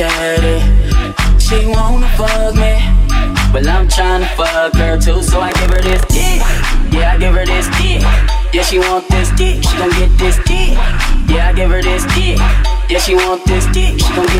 shorty. She wanna fuck me, but I'm tryna fuck her too, so I give her this dick. Yeah, I give her this dick. Yeah, she want this dick. She gon' get this dick. Yeah, I give her this dick. Yeah, she want this dick. She gon' get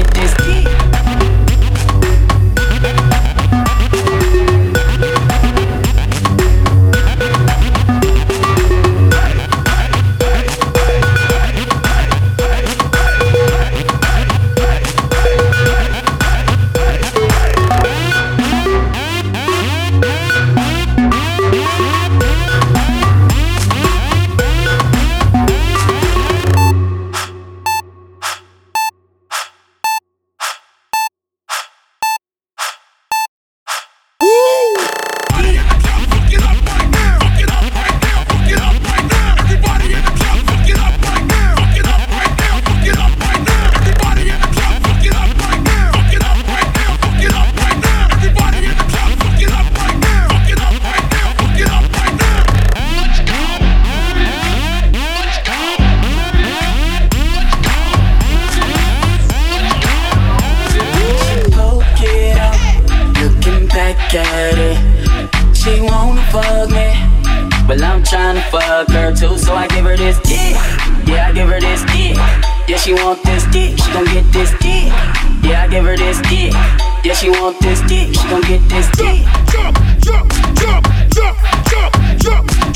Well, I'm tryna fuck her too, so I give her this dick. Yeah, I give her this dick. Yeah, she want this dick, she gon' get this dick. Yeah, I give her this dick. Yeah, she want this dick, she gon' get this dick. Jump, jump, jump, jump, jump, jump, jump.